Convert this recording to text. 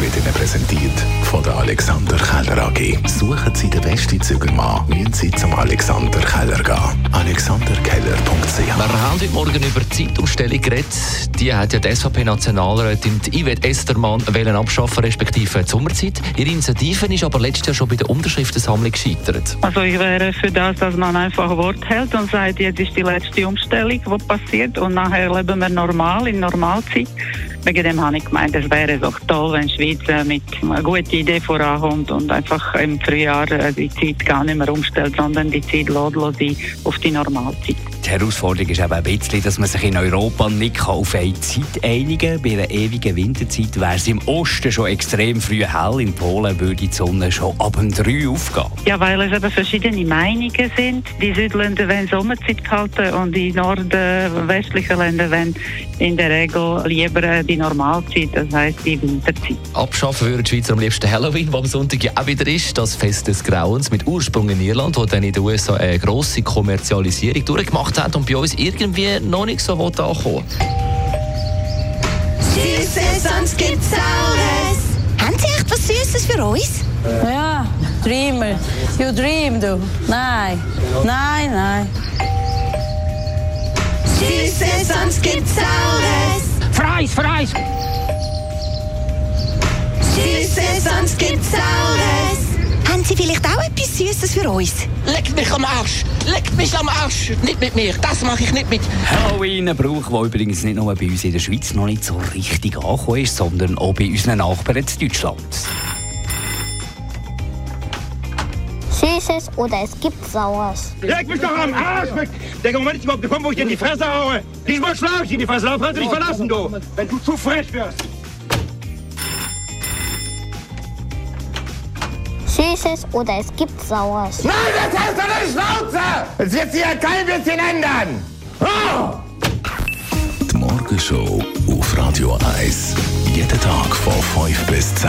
wird Ihnen präsentiert von der Alexander Keller AG. Suchen Sie den besten Zügelmann, müssen Sie zum Alexander Keller gehen. AlexanderKeller.ch Wir haben heute Morgen über die Zeitumstellung geredet. Die hat ja die SVP-Nationalrätin Yvette Estermann wollen abschaffen, respektive die Sommerzeit. Ihre Initiative ist aber letztes Jahr schon bei der Unterschriftensammlung gescheitert. Also ich wäre für das, dass man einfach Wort hält und sagt, jetzt ist die letzte Umstellung, die passiert und nachher leben wir normal, in Normalzeit. Wegen dem habe ich gemeint, es wäre doch toll, wenn die Schweiz äh, mit einer guten Idee vorankommt und einfach im Frühjahr äh, die Zeit gar nicht mehr umstellt, sondern die Zeit lässt auf die Normalzeit. Die Herausforderung ist eben ein bisschen, dass man sich in Europa nicht auf eine Zeit einigen kann. Bei einer ewigen Winterzeit wäre es im Osten schon extrem früh hell. In Polen würde die Sonne schon ab dem 3 aufgehen. Ja, weil es eben verschiedene Meinungen sind. Die Südländer wollen Sommerzeit halten und die nordwestlichen Länder wollen in der Regel lieber die Normalzeit, das heisst die Winterzeit. Abschaffen würden die Schweizer am liebsten Halloween, wo am Sonntag ja auch wieder ist. Das Fest des Grauens mit Ursprung in Irland, wo dann in den USA eine grosse Kommerzialisierung durchgemacht hat und bei uns irgendwie noch nicht so ankommen Süßes, sonst gibt's Saures. Haben Sie echt was Süßes für uns? Ja, Dreamer. You dream, du. Nein, nein, nein. Süßes, sonst gibt's Saures. Fries, Fries. Süßes, sonst gibt's Saures. Haben Sie vielleicht auch etwas Süßes für uns? Leckt mich am Arsch. Leckt mich am Arsch. Nicht mit mir. Das mache ich nicht mit. Halloween, ein Brauch, der übrigens nicht nur bei uns in der Schweiz noch nicht so richtig angekommen ist, sondern auch bei unseren Nachbarn in Deutschland. Süßes oder es gibt Saures. Leg mich doch am Arsch weg! Der Moment ist überhaupt gekommen, wo ich dir in die Fresse haue. Diesmal schlage ich in die Fresse, darauf kannst du dich verlassen, du! Wenn du zu frech wirst! Süßes oder es gibt Saures. Nein, jetzt hältst du deine Schnauze! Es wird sich ja kein bisschen ändern! Oh! Die Morgenshow auf Radio 1. Jeden Tag von 5 bis 10.